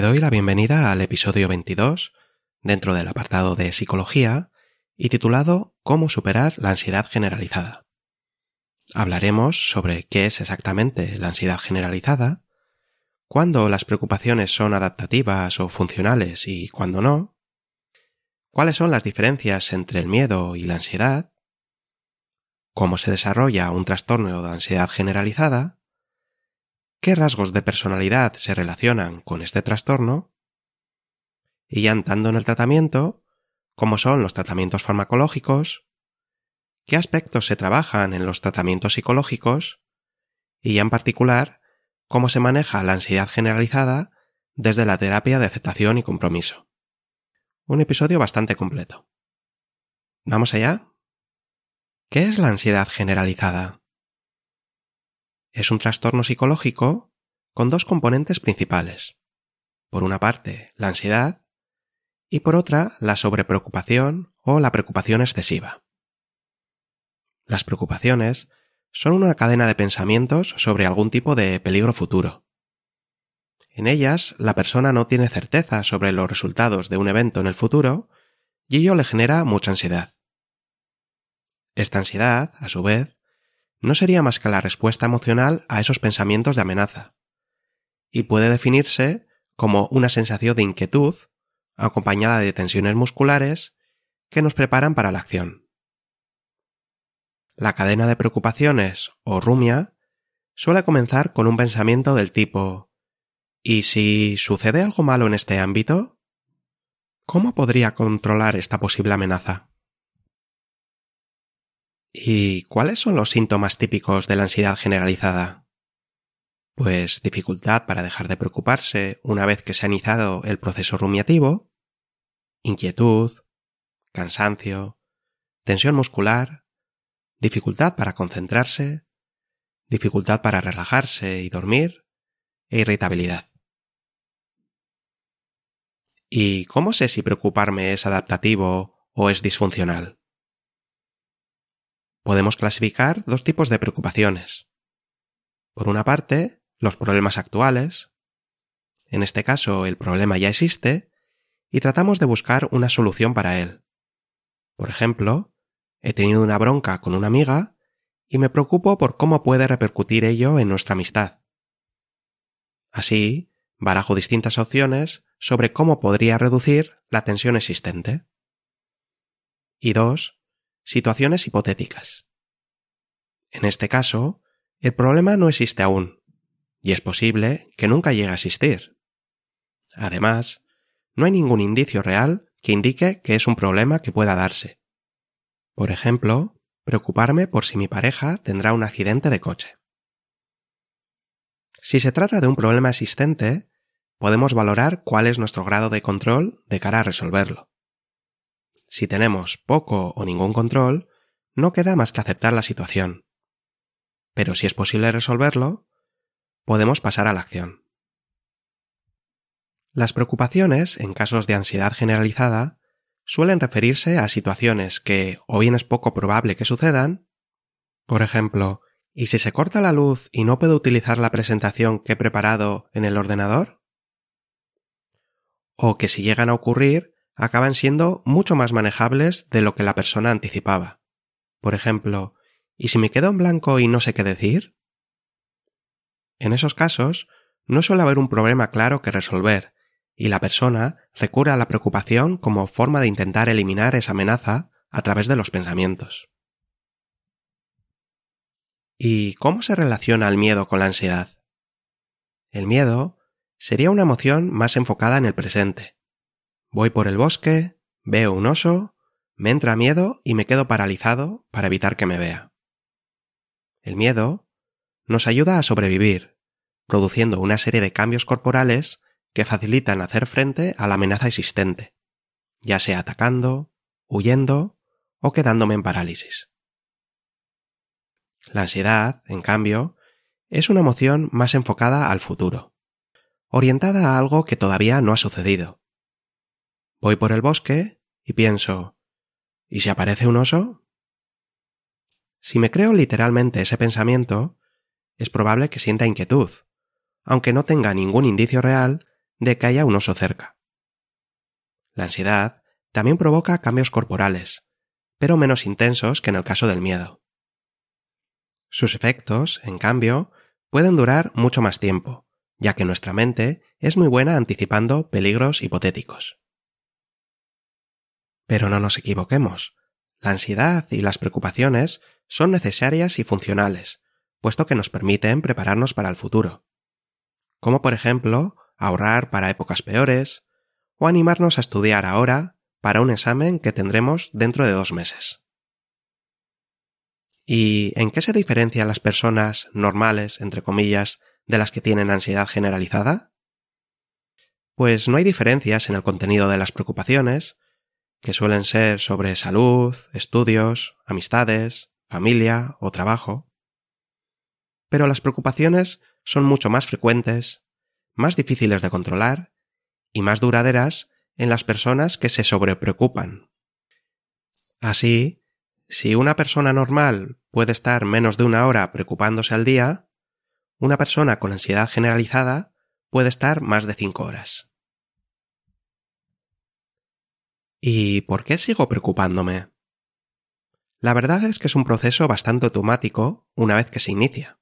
Te doy la bienvenida al episodio 22, dentro del apartado de Psicología, y titulado Cómo superar la ansiedad generalizada. Hablaremos sobre qué es exactamente la ansiedad generalizada, cuándo las preocupaciones son adaptativas o funcionales y cuándo no, cuáles son las diferencias entre el miedo y la ansiedad, cómo se desarrolla un trastorno de ansiedad generalizada, qué rasgos de personalidad se relacionan con este trastorno y ya entrando en el tratamiento, cómo son los tratamientos farmacológicos, qué aspectos se trabajan en los tratamientos psicológicos y ya en particular cómo se maneja la ansiedad generalizada desde la terapia de aceptación y compromiso. Un episodio bastante completo. ¿Vamos allá? ¿Qué es la ansiedad generalizada? Es un trastorno psicológico con dos componentes principales. Por una parte, la ansiedad y por otra, la sobrepreocupación o la preocupación excesiva. Las preocupaciones son una cadena de pensamientos sobre algún tipo de peligro futuro. En ellas, la persona no tiene certeza sobre los resultados de un evento en el futuro y ello le genera mucha ansiedad. Esta ansiedad, a su vez, no sería más que la respuesta emocional a esos pensamientos de amenaza, y puede definirse como una sensación de inquietud acompañada de tensiones musculares que nos preparan para la acción. La cadena de preocupaciones o rumia suele comenzar con un pensamiento del tipo ¿Y si sucede algo malo en este ámbito? ¿Cómo podría controlar esta posible amenaza? ¿Y cuáles son los síntomas típicos de la ansiedad generalizada? Pues dificultad para dejar de preocuparse una vez que se ha iniciado el proceso rumiativo, inquietud, cansancio, tensión muscular, dificultad para concentrarse, dificultad para relajarse y dormir, e irritabilidad. ¿Y cómo sé si preocuparme es adaptativo o es disfuncional? Podemos clasificar dos tipos de preocupaciones. Por una parte, los problemas actuales. En este caso, el problema ya existe y tratamos de buscar una solución para él. Por ejemplo, he tenido una bronca con una amiga y me preocupo por cómo puede repercutir ello en nuestra amistad. Así, barajo distintas opciones sobre cómo podría reducir la tensión existente. Y dos, situaciones hipotéticas. En este caso, el problema no existe aún, y es posible que nunca llegue a existir. Además, no hay ningún indicio real que indique que es un problema que pueda darse. Por ejemplo, preocuparme por si mi pareja tendrá un accidente de coche. Si se trata de un problema existente, podemos valorar cuál es nuestro grado de control de cara a resolverlo. Si tenemos poco o ningún control, no queda más que aceptar la situación. Pero si es posible resolverlo, podemos pasar a la acción. Las preocupaciones, en casos de ansiedad generalizada, suelen referirse a situaciones que o bien es poco probable que sucedan, por ejemplo, ¿y si se corta la luz y no puedo utilizar la presentación que he preparado en el ordenador? O que si llegan a ocurrir, acaban siendo mucho más manejables de lo que la persona anticipaba. Por ejemplo, ¿y si me quedo en blanco y no sé qué decir? En esos casos, no suele haber un problema claro que resolver, y la persona recurre a la preocupación como forma de intentar eliminar esa amenaza a través de los pensamientos. ¿Y cómo se relaciona el miedo con la ansiedad? El miedo sería una emoción más enfocada en el presente, Voy por el bosque, veo un oso, me entra miedo y me quedo paralizado para evitar que me vea. El miedo nos ayuda a sobrevivir, produciendo una serie de cambios corporales que facilitan hacer frente a la amenaza existente, ya sea atacando, huyendo o quedándome en parálisis. La ansiedad, en cambio, es una emoción más enfocada al futuro, orientada a algo que todavía no ha sucedido. Voy por el bosque y pienso, ¿y si aparece un oso? Si me creo literalmente ese pensamiento, es probable que sienta inquietud, aunque no tenga ningún indicio real de que haya un oso cerca. La ansiedad también provoca cambios corporales, pero menos intensos que en el caso del miedo. Sus efectos, en cambio, pueden durar mucho más tiempo, ya que nuestra mente es muy buena anticipando peligros hipotéticos. Pero no nos equivoquemos. La ansiedad y las preocupaciones son necesarias y funcionales, puesto que nos permiten prepararnos para el futuro. Como por ejemplo, ahorrar para épocas peores, o animarnos a estudiar ahora para un examen que tendremos dentro de dos meses. ¿Y en qué se diferencian las personas normales, entre comillas, de las que tienen ansiedad generalizada? Pues no hay diferencias en el contenido de las preocupaciones, que suelen ser sobre salud, estudios, amistades, familia o trabajo. Pero las preocupaciones son mucho más frecuentes, más difíciles de controlar y más duraderas en las personas que se sobrepreocupan. Así, si una persona normal puede estar menos de una hora preocupándose al día, una persona con ansiedad generalizada puede estar más de cinco horas. ¿Y por qué sigo preocupándome? La verdad es que es un proceso bastante automático una vez que se inicia.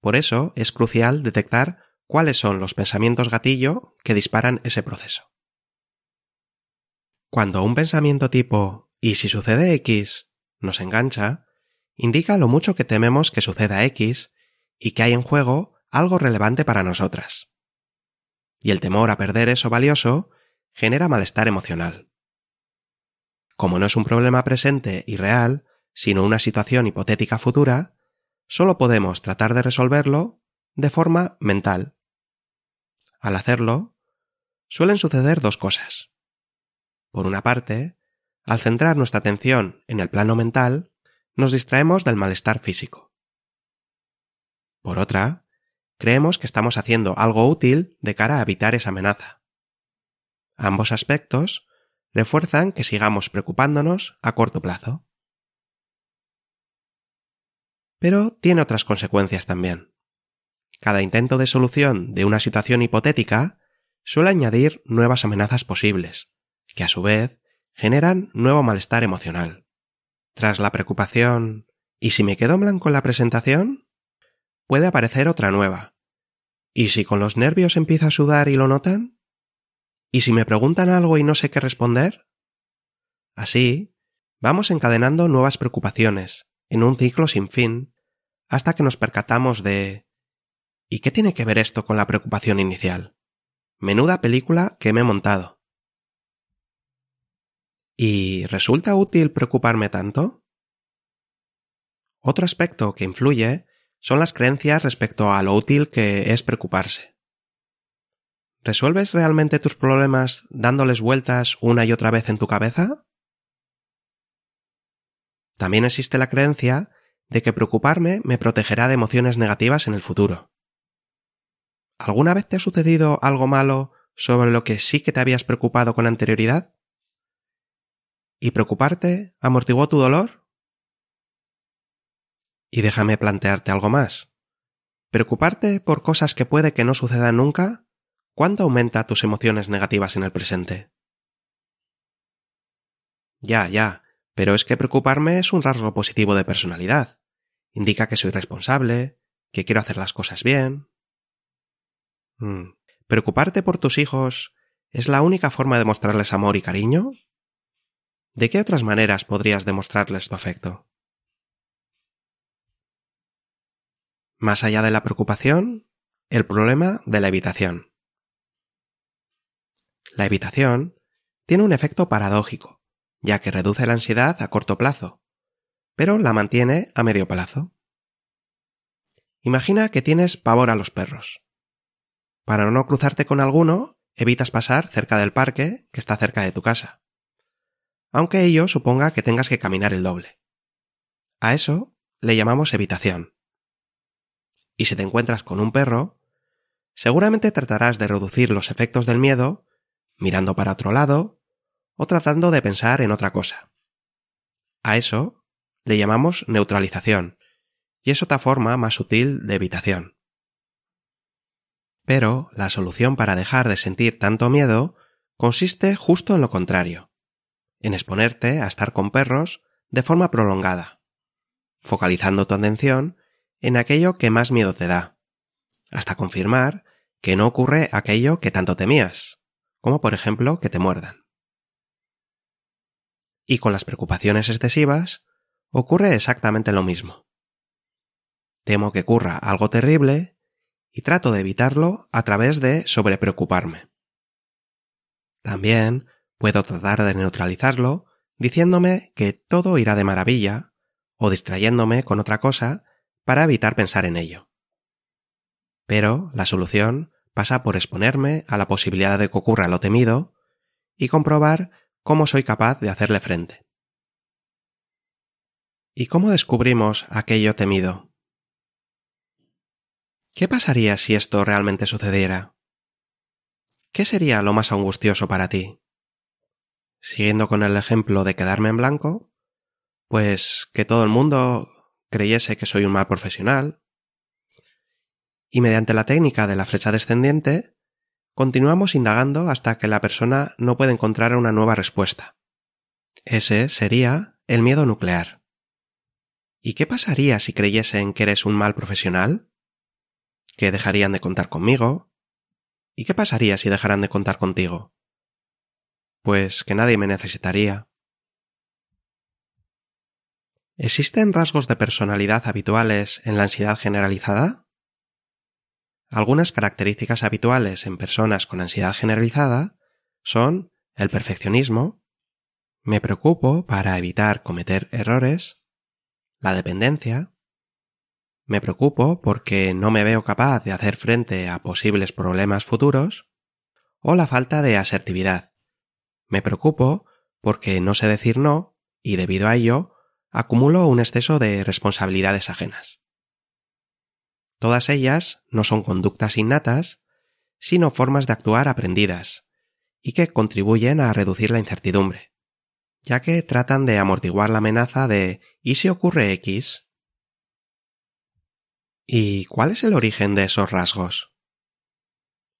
Por eso es crucial detectar cuáles son los pensamientos gatillo que disparan ese proceso. Cuando un pensamiento tipo ¿y si sucede X? nos engancha, indica lo mucho que tememos que suceda X y que hay en juego algo relevante para nosotras. Y el temor a perder eso valioso genera malestar emocional. Como no es un problema presente y real, sino una situación hipotética futura, solo podemos tratar de resolverlo de forma mental. Al hacerlo, suelen suceder dos cosas. Por una parte, al centrar nuestra atención en el plano mental, nos distraemos del malestar físico. Por otra, creemos que estamos haciendo algo útil de cara a evitar esa amenaza. Ambos aspectos refuerzan que sigamos preocupándonos a corto plazo. Pero tiene otras consecuencias también. Cada intento de solución de una situación hipotética suele añadir nuevas amenazas posibles, que a su vez generan nuevo malestar emocional. Tras la preocupación ¿y si me quedo en blanco la presentación? puede aparecer otra nueva. ¿Y si con los nervios empieza a sudar y lo notan? ¿Y si me preguntan algo y no sé qué responder? Así, vamos encadenando nuevas preocupaciones, en un ciclo sin fin, hasta que nos percatamos de ¿Y qué tiene que ver esto con la preocupación inicial? Menuda película que me he montado. ¿Y resulta útil preocuparme tanto? Otro aspecto que influye son las creencias respecto a lo útil que es preocuparse. ¿Resuelves realmente tus problemas dándoles vueltas una y otra vez en tu cabeza? También existe la creencia de que preocuparme me protegerá de emociones negativas en el futuro. ¿Alguna vez te ha sucedido algo malo sobre lo que sí que te habías preocupado con anterioridad? ¿Y preocuparte amortiguó tu dolor? Y déjame plantearte algo más. ¿Preocuparte por cosas que puede que no sucedan nunca? ¿Cuánto aumenta tus emociones negativas en el presente? Ya, ya, pero es que preocuparme es un rasgo positivo de personalidad. Indica que soy responsable, que quiero hacer las cosas bien. Mm. ¿Preocuparte por tus hijos es la única forma de mostrarles amor y cariño? ¿De qué otras maneras podrías demostrarles tu afecto? Más allá de la preocupación, el problema de la evitación. La evitación tiene un efecto paradójico, ya que reduce la ansiedad a corto plazo, pero la mantiene a medio plazo. Imagina que tienes pavor a los perros. Para no cruzarte con alguno, evitas pasar cerca del parque que está cerca de tu casa, aunque ello suponga que tengas que caminar el doble. A eso le llamamos evitación. Y si te encuentras con un perro, seguramente tratarás de reducir los efectos del miedo mirando para otro lado o tratando de pensar en otra cosa. A eso le llamamos neutralización, y es otra forma más sutil de evitación. Pero la solución para dejar de sentir tanto miedo consiste justo en lo contrario, en exponerte a estar con perros de forma prolongada, focalizando tu atención en aquello que más miedo te da, hasta confirmar que no ocurre aquello que tanto temías, como por ejemplo que te muerdan. Y con las preocupaciones excesivas ocurre exactamente lo mismo. Temo que ocurra algo terrible y trato de evitarlo a través de sobrepreocuparme. También puedo tratar de neutralizarlo diciéndome que todo irá de maravilla o distrayéndome con otra cosa para evitar pensar en ello. Pero la solución pasa por exponerme a la posibilidad de que ocurra lo temido y comprobar cómo soy capaz de hacerle frente. ¿Y cómo descubrimos aquello temido? ¿Qué pasaría si esto realmente sucediera? ¿Qué sería lo más angustioso para ti? Siguiendo con el ejemplo de quedarme en blanco, pues que todo el mundo creyese que soy un mal profesional, y mediante la técnica de la flecha descendiente, continuamos indagando hasta que la persona no puede encontrar una nueva respuesta. Ese sería el miedo nuclear. ¿Y qué pasaría si creyesen que eres un mal profesional? que dejarían de contar conmigo. ¿Y qué pasaría si dejaran de contar contigo? Pues que nadie me necesitaría. ¿Existen rasgos de personalidad habituales en la ansiedad generalizada? Algunas características habituales en personas con ansiedad generalizada son el perfeccionismo, me preocupo para evitar cometer errores, la dependencia, me preocupo porque no me veo capaz de hacer frente a posibles problemas futuros. O la falta de asertividad. Me preocupo porque no sé decir no y debido a ello acumulo un exceso de responsabilidades ajenas. Todas ellas no son conductas innatas, sino formas de actuar aprendidas, y que contribuyen a reducir la incertidumbre, ya que tratan de amortiguar la amenaza de ¿y si ocurre X? ¿Y cuál es el origen de esos rasgos?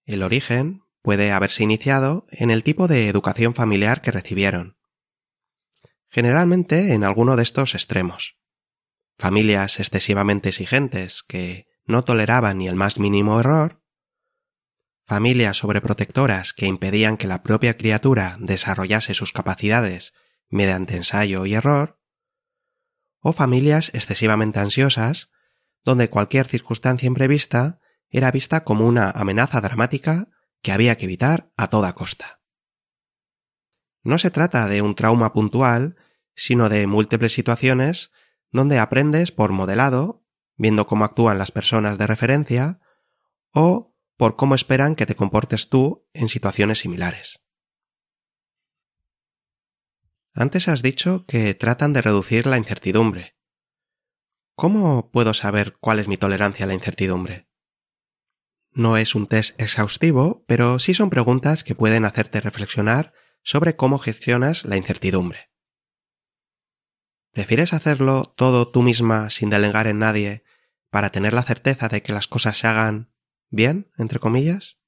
El origen puede haberse iniciado en el tipo de educación familiar que recibieron. Generalmente en alguno de estos extremos. Familias excesivamente exigentes que no toleraban ni el más mínimo error, familias sobreprotectoras que impedían que la propia criatura desarrollase sus capacidades mediante ensayo y error, o familias excesivamente ansiosas donde cualquier circunstancia imprevista era vista como una amenaza dramática que había que evitar a toda costa. No se trata de un trauma puntual, sino de múltiples situaciones donde aprendes por modelado, viendo cómo actúan las personas de referencia, o por cómo esperan que te comportes tú en situaciones similares. Antes has dicho que tratan de reducir la incertidumbre, ¿Cómo puedo saber cuál es mi tolerancia a la incertidumbre? No es un test exhaustivo, pero sí son preguntas que pueden hacerte reflexionar sobre cómo gestionas la incertidumbre. ¿Prefieres hacerlo todo tú misma sin delegar en nadie para tener la certeza de que las cosas se hagan bien, entre comillas?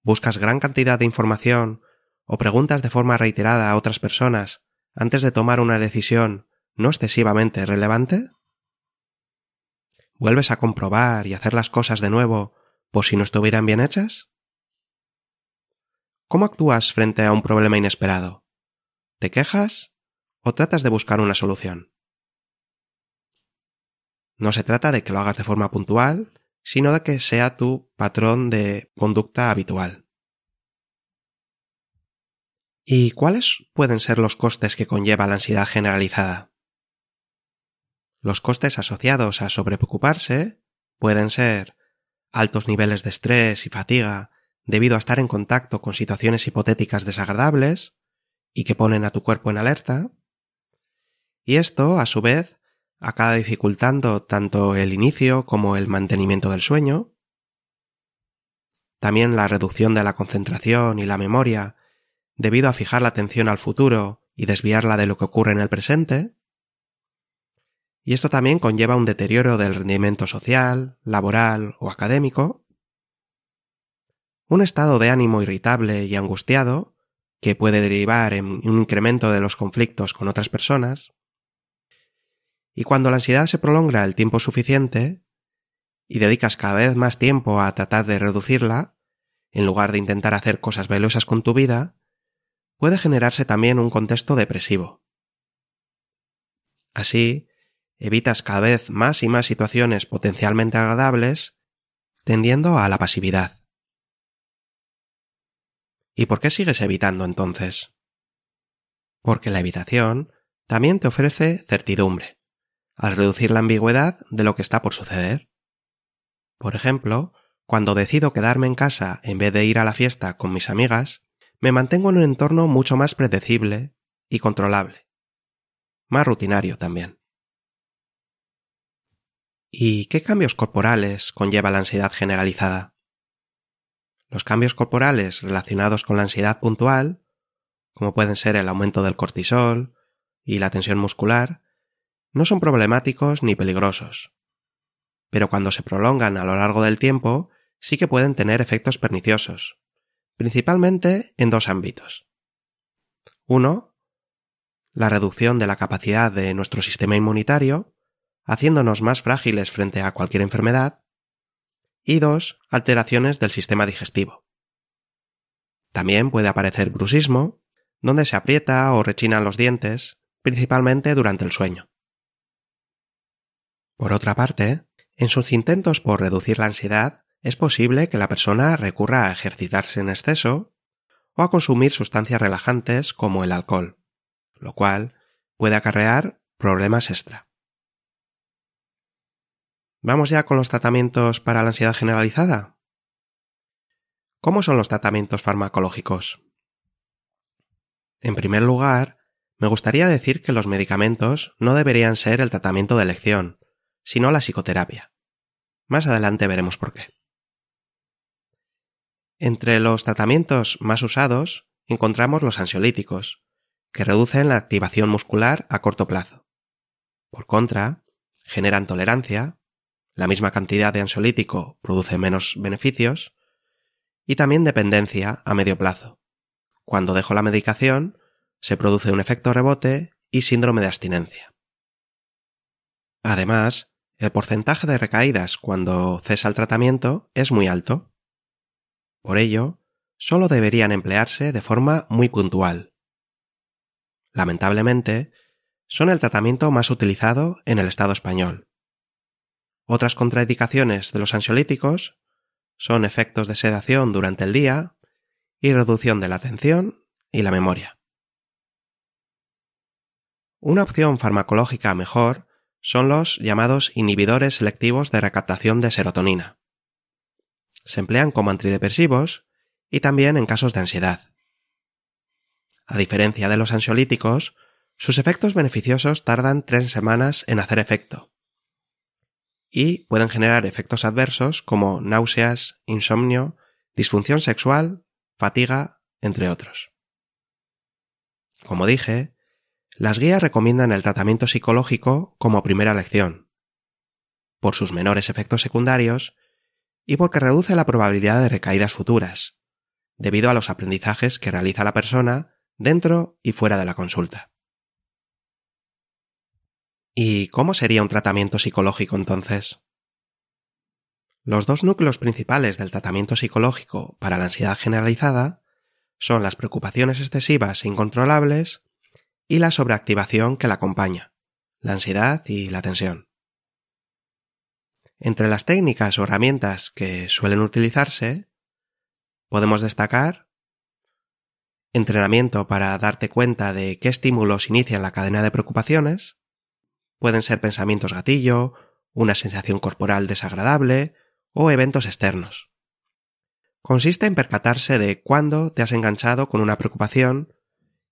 ¿Buscas gran cantidad de información o preguntas de forma reiterada a otras personas antes de tomar una decisión no excesivamente relevante? ¿Vuelves a comprobar y hacer las cosas de nuevo por si no estuvieran bien hechas? ¿Cómo actúas frente a un problema inesperado? ¿Te quejas o tratas de buscar una solución? No se trata de que lo hagas de forma puntual, sino de que sea tu patrón de conducta habitual. ¿Y cuáles pueden ser los costes que conlleva la ansiedad generalizada? Los costes asociados a sobrepreocuparse pueden ser altos niveles de estrés y fatiga debido a estar en contacto con situaciones hipotéticas desagradables y que ponen a tu cuerpo en alerta, y esto, a su vez, acaba dificultando tanto el inicio como el mantenimiento del sueño, también la reducción de la concentración y la memoria debido a fijar la atención al futuro y desviarla de lo que ocurre en el presente, y esto también conlleva un deterioro del rendimiento social, laboral o académico, un estado de ánimo irritable y angustiado, que puede derivar en un incremento de los conflictos con otras personas, y cuando la ansiedad se prolonga el tiempo suficiente, y dedicas cada vez más tiempo a tratar de reducirla, en lugar de intentar hacer cosas valiosas con tu vida, puede generarse también un contexto depresivo. Así, evitas cada vez más y más situaciones potencialmente agradables, tendiendo a la pasividad. ¿Y por qué sigues evitando entonces? Porque la evitación también te ofrece certidumbre, al reducir la ambigüedad de lo que está por suceder. Por ejemplo, cuando decido quedarme en casa en vez de ir a la fiesta con mis amigas, me mantengo en un entorno mucho más predecible y controlable, más rutinario también. ¿Y qué cambios corporales conlleva la ansiedad generalizada? Los cambios corporales relacionados con la ansiedad puntual, como pueden ser el aumento del cortisol y la tensión muscular, no son problemáticos ni peligrosos. Pero cuando se prolongan a lo largo del tiempo, sí que pueden tener efectos perniciosos, principalmente en dos ámbitos. Uno, la reducción de la capacidad de nuestro sistema inmunitario, haciéndonos más frágiles frente a cualquier enfermedad, y dos, alteraciones del sistema digestivo. También puede aparecer bruxismo, donde se aprieta o rechinan los dientes, principalmente durante el sueño. Por otra parte, en sus intentos por reducir la ansiedad, es posible que la persona recurra a ejercitarse en exceso o a consumir sustancias relajantes como el alcohol, lo cual puede acarrear problemas extra. ¿Vamos ya con los tratamientos para la ansiedad generalizada? ¿Cómo son los tratamientos farmacológicos? En primer lugar, me gustaría decir que los medicamentos no deberían ser el tratamiento de elección, sino la psicoterapia. Más adelante veremos por qué. Entre los tratamientos más usados encontramos los ansiolíticos, que reducen la activación muscular a corto plazo. Por contra, generan tolerancia, la misma cantidad de ansiolítico produce menos beneficios y también dependencia a medio plazo. Cuando dejo la medicación, se produce un efecto rebote y síndrome de abstinencia. Además, el porcentaje de recaídas cuando cesa el tratamiento es muy alto. Por ello, solo deberían emplearse de forma muy puntual. Lamentablemente, son el tratamiento más utilizado en el Estado español. Otras contraindicaciones de los ansiolíticos son efectos de sedación durante el día y reducción de la atención y la memoria. Una opción farmacológica mejor son los llamados inhibidores selectivos de recaptación de serotonina. Se emplean como antidepresivos y también en casos de ansiedad. A diferencia de los ansiolíticos, sus efectos beneficiosos tardan tres semanas en hacer efecto, y pueden generar efectos adversos como náuseas, insomnio, disfunción sexual, fatiga, entre otros. Como dije, las guías recomiendan el tratamiento psicológico como primera lección, por sus menores efectos secundarios y porque reduce la probabilidad de recaídas futuras, debido a los aprendizajes que realiza la persona dentro y fuera de la consulta. ¿Y cómo sería un tratamiento psicológico entonces? Los dos núcleos principales del tratamiento psicológico para la ansiedad generalizada son las preocupaciones excesivas e incontrolables y la sobreactivación que la acompaña, la ansiedad y la tensión. Entre las técnicas o herramientas que suelen utilizarse, podemos destacar entrenamiento para darte cuenta de qué estímulos inician la cadena de preocupaciones, pueden ser pensamientos gatillo, una sensación corporal desagradable o eventos externos. Consiste en percatarse de cuándo te has enganchado con una preocupación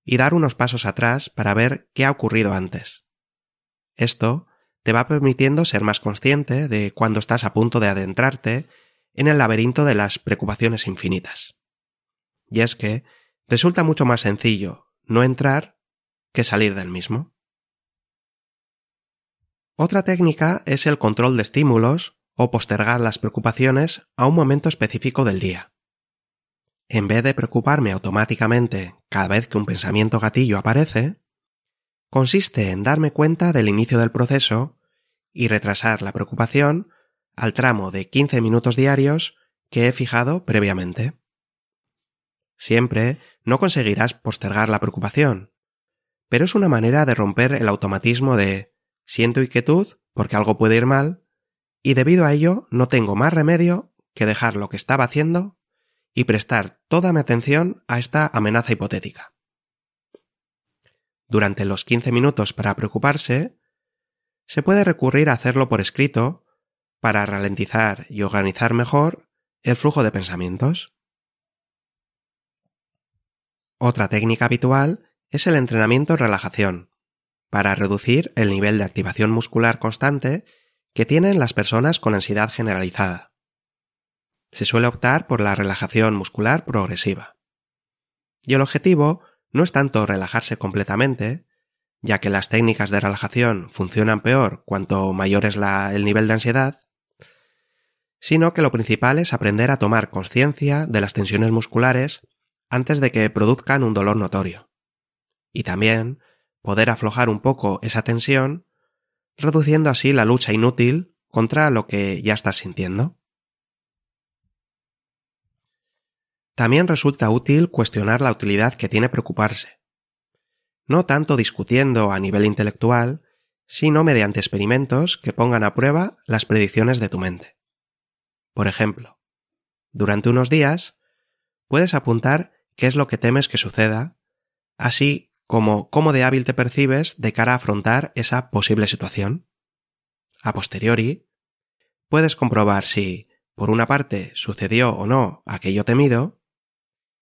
y dar unos pasos atrás para ver qué ha ocurrido antes. Esto te va permitiendo ser más consciente de cuando estás a punto de adentrarte en el laberinto de las preocupaciones infinitas. Y es que resulta mucho más sencillo no entrar que salir del mismo. Otra técnica es el control de estímulos o postergar las preocupaciones a un momento específico del día. En vez de preocuparme automáticamente cada vez que un pensamiento gatillo aparece, consiste en darme cuenta del inicio del proceso y retrasar la preocupación al tramo de 15 minutos diarios que he fijado previamente. Siempre no conseguirás postergar la preocupación, pero es una manera de romper el automatismo de siento inquietud porque algo puede ir mal y debido a ello no tengo más remedio que dejar lo que estaba haciendo y prestar toda mi atención a esta amenaza hipotética. Durante los 15 minutos para preocuparse, se puede recurrir a hacerlo por escrito para ralentizar y organizar mejor el flujo de pensamientos. Otra técnica habitual es el entrenamiento en relajación, para reducir el nivel de activación muscular constante que tienen las personas con ansiedad generalizada. Se suele optar por la relajación muscular progresiva. Y el objetivo no es tanto relajarse completamente, ya que las técnicas de relajación funcionan peor cuanto mayor es el nivel de ansiedad, sino que lo principal es aprender a tomar conciencia de las tensiones musculares antes de que produzcan un dolor notorio. Y también poder aflojar un poco esa tensión, reduciendo así la lucha inútil contra lo que ya estás sintiendo. También resulta útil cuestionar la utilidad que tiene preocuparse no tanto discutiendo a nivel intelectual, sino mediante experimentos que pongan a prueba las predicciones de tu mente. Por ejemplo, durante unos días puedes apuntar qué es lo que temes que suceda, así como cómo de hábil te percibes de cara a afrontar esa posible situación. A posteriori, puedes comprobar si, por una parte, sucedió o no aquello temido,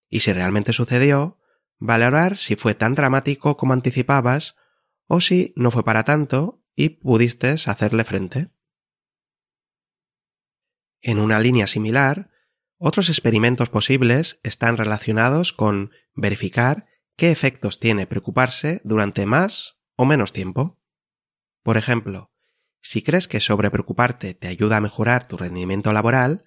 y si realmente sucedió, valorar si fue tan dramático como anticipabas o si no fue para tanto y pudiste hacerle frente. En una línea similar, otros experimentos posibles están relacionados con verificar qué efectos tiene preocuparse durante más o menos tiempo. Por ejemplo, si crees que sobrepreocuparte te ayuda a mejorar tu rendimiento laboral,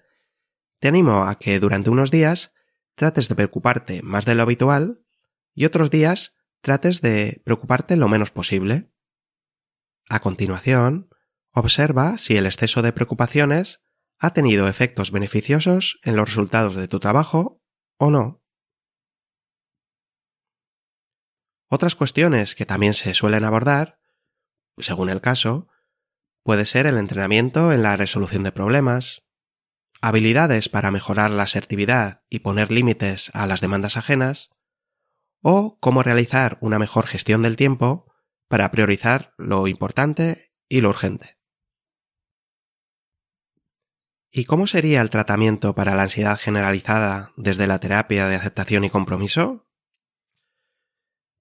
te animo a que durante unos días trates de preocuparte más de lo habitual y otros días trates de preocuparte lo menos posible. A continuación, observa si el exceso de preocupaciones ha tenido efectos beneficiosos en los resultados de tu trabajo o no. Otras cuestiones que también se suelen abordar, según el caso, puede ser el entrenamiento en la resolución de problemas, habilidades para mejorar la asertividad y poner límites a las demandas ajenas, o cómo realizar una mejor gestión del tiempo para priorizar lo importante y lo urgente. ¿Y cómo sería el tratamiento para la ansiedad generalizada desde la terapia de aceptación y compromiso?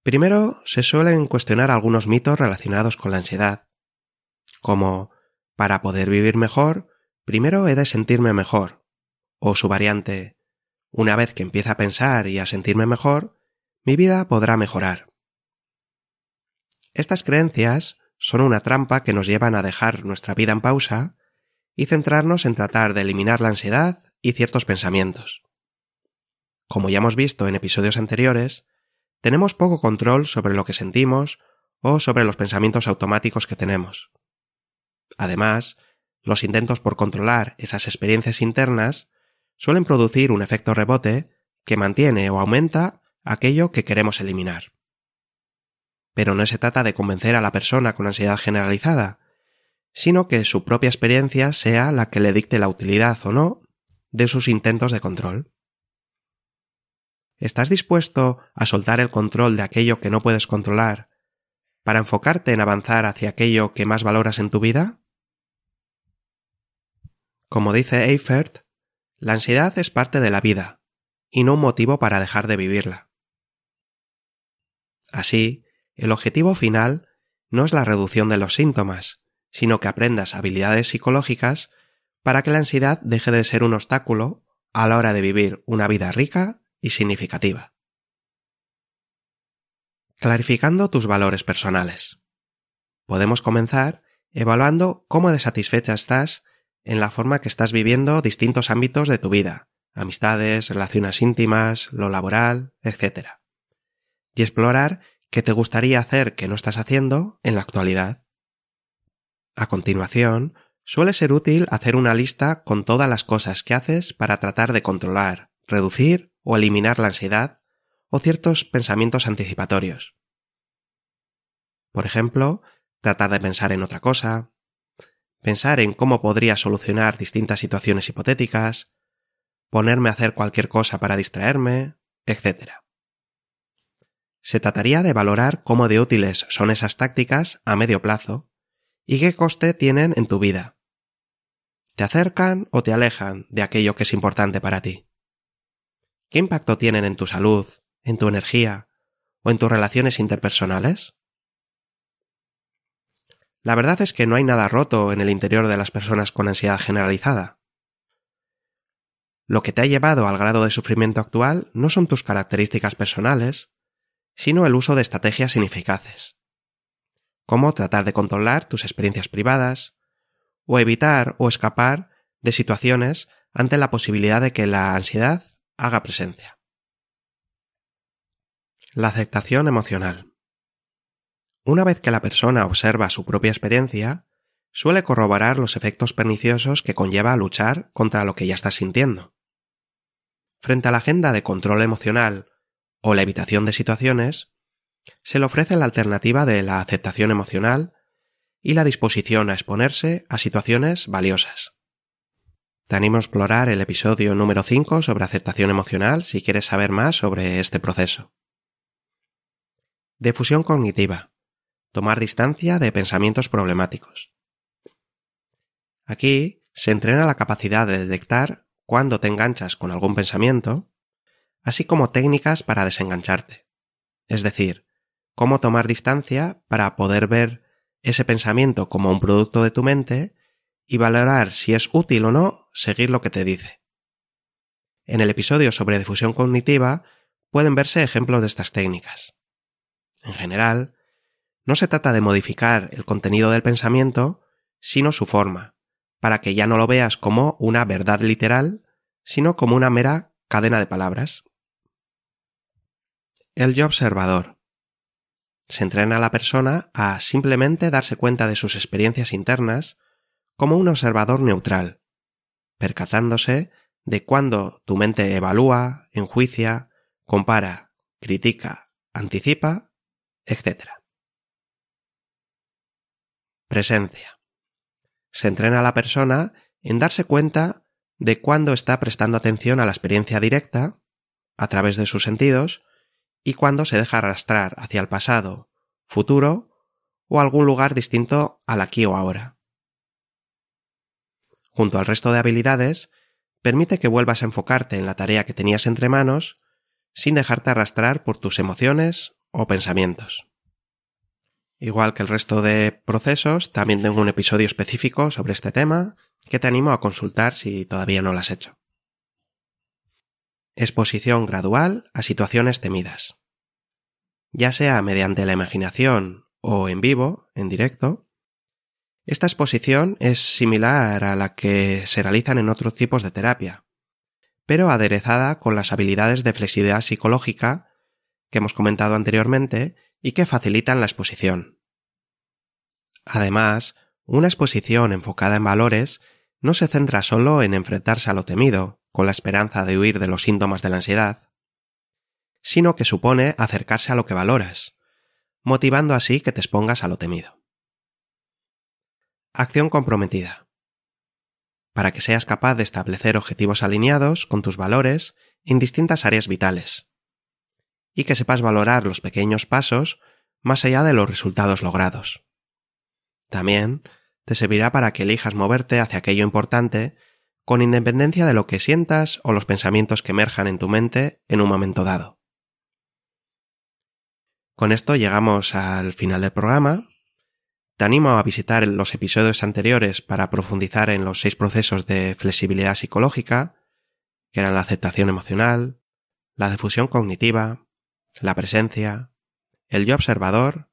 Primero, se suelen cuestionar algunos mitos relacionados con la ansiedad, como para poder vivir mejor, primero he de sentirme mejor, o su variante, una vez que empieza a pensar y a sentirme mejor, mi vida podrá mejorar. Estas creencias son una trampa que nos llevan a dejar nuestra vida en pausa y centrarnos en tratar de eliminar la ansiedad y ciertos pensamientos. Como ya hemos visto en episodios anteriores, tenemos poco control sobre lo que sentimos o sobre los pensamientos automáticos que tenemos. Además, los intentos por controlar esas experiencias internas suelen producir un efecto rebote que mantiene o aumenta aquello que queremos eliminar. Pero no se trata de convencer a la persona con ansiedad generalizada, sino que su propia experiencia sea la que le dicte la utilidad o no de sus intentos de control. ¿Estás dispuesto a soltar el control de aquello que no puedes controlar para enfocarte en avanzar hacia aquello que más valoras en tu vida? Como dice Eifert, la ansiedad es parte de la vida y no un motivo para dejar de vivirla. Así, el objetivo final no es la reducción de los síntomas, sino que aprendas habilidades psicológicas para que la ansiedad deje de ser un obstáculo a la hora de vivir una vida rica y significativa. Clarificando tus valores personales. Podemos comenzar evaluando cómo de satisfecha estás en la forma que estás viviendo distintos ámbitos de tu vida, amistades, relaciones íntimas, lo laboral, etc. Y explorar qué te gustaría hacer que no estás haciendo en la actualidad. A continuación, suele ser útil hacer una lista con todas las cosas que haces para tratar de controlar, reducir o eliminar la ansiedad o ciertos pensamientos anticipatorios. Por ejemplo, tratar de pensar en otra cosa, pensar en cómo podría solucionar distintas situaciones hipotéticas, ponerme a hacer cualquier cosa para distraerme, etc. Se trataría de valorar cómo de útiles son esas tácticas a medio plazo y qué coste tienen en tu vida. ¿Te acercan o te alejan de aquello que es importante para ti? ¿Qué impacto tienen en tu salud, en tu energía o en tus relaciones interpersonales? La verdad es que no hay nada roto en el interior de las personas con ansiedad generalizada. Lo que te ha llevado al grado de sufrimiento actual no son tus características personales, sino el uso de estrategias ineficaces. Cómo tratar de controlar tus experiencias privadas, o evitar o escapar de situaciones ante la posibilidad de que la ansiedad haga presencia. La aceptación emocional. Una vez que la persona observa su propia experiencia, suele corroborar los efectos perniciosos que conlleva luchar contra lo que ya está sintiendo. Frente a la agenda de control emocional o la evitación de situaciones, se le ofrece la alternativa de la aceptación emocional y la disposición a exponerse a situaciones valiosas. Te animo a explorar el episodio número 5 sobre aceptación emocional si quieres saber más sobre este proceso. Defusión cognitiva tomar distancia de pensamientos problemáticos. Aquí se entrena la capacidad de detectar cuando te enganchas con algún pensamiento, así como técnicas para desengancharte. Es decir, cómo tomar distancia para poder ver ese pensamiento como un producto de tu mente y valorar si es útil o no seguir lo que te dice. En el episodio sobre difusión cognitiva pueden verse ejemplos de estas técnicas. En general, no se trata de modificar el contenido del pensamiento, sino su forma, para que ya no lo veas como una verdad literal, sino como una mera cadena de palabras. El yo observador. Se entrena a la persona a simplemente darse cuenta de sus experiencias internas como un observador neutral, percatándose de cuando tu mente evalúa, enjuicia, compara, critica, anticipa, etc. Presencia. Se entrena a la persona en darse cuenta de cuándo está prestando atención a la experiencia directa, a través de sus sentidos, y cuándo se deja arrastrar hacia el pasado, futuro o algún lugar distinto al aquí o ahora. Junto al resto de habilidades, permite que vuelvas a enfocarte en la tarea que tenías entre manos sin dejarte arrastrar por tus emociones o pensamientos. Igual que el resto de procesos, también tengo un episodio específico sobre este tema que te animo a consultar si todavía no lo has hecho. Exposición gradual a situaciones temidas. Ya sea mediante la imaginación o en vivo, en directo, esta exposición es similar a la que se realizan en otros tipos de terapia, pero aderezada con las habilidades de flexibilidad psicológica que hemos comentado anteriormente y que facilitan la exposición. Además, una exposición enfocada en valores no se centra solo en enfrentarse a lo temido, con la esperanza de huir de los síntomas de la ansiedad, sino que supone acercarse a lo que valoras, motivando así que te expongas a lo temido. Acción comprometida. Para que seas capaz de establecer objetivos alineados con tus valores en distintas áreas vitales, y que sepas valorar los pequeños pasos más allá de los resultados logrados. También te servirá para que elijas moverte hacia aquello importante con independencia de lo que sientas o los pensamientos que emerjan en tu mente en un momento dado. Con esto llegamos al final del programa. Te animo a visitar los episodios anteriores para profundizar en los seis procesos de flexibilidad psicológica, que eran la aceptación emocional, la difusión cognitiva, la presencia, el yo observador,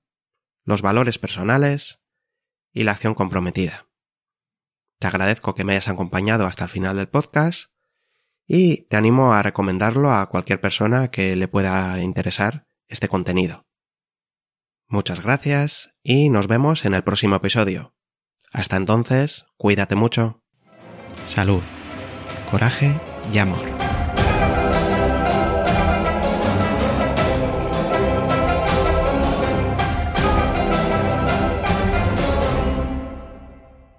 los valores personales y la acción comprometida. Te agradezco que me hayas acompañado hasta el final del podcast y te animo a recomendarlo a cualquier persona que le pueda interesar este contenido. Muchas gracias y nos vemos en el próximo episodio. Hasta entonces, cuídate mucho. Salud, coraje y amor.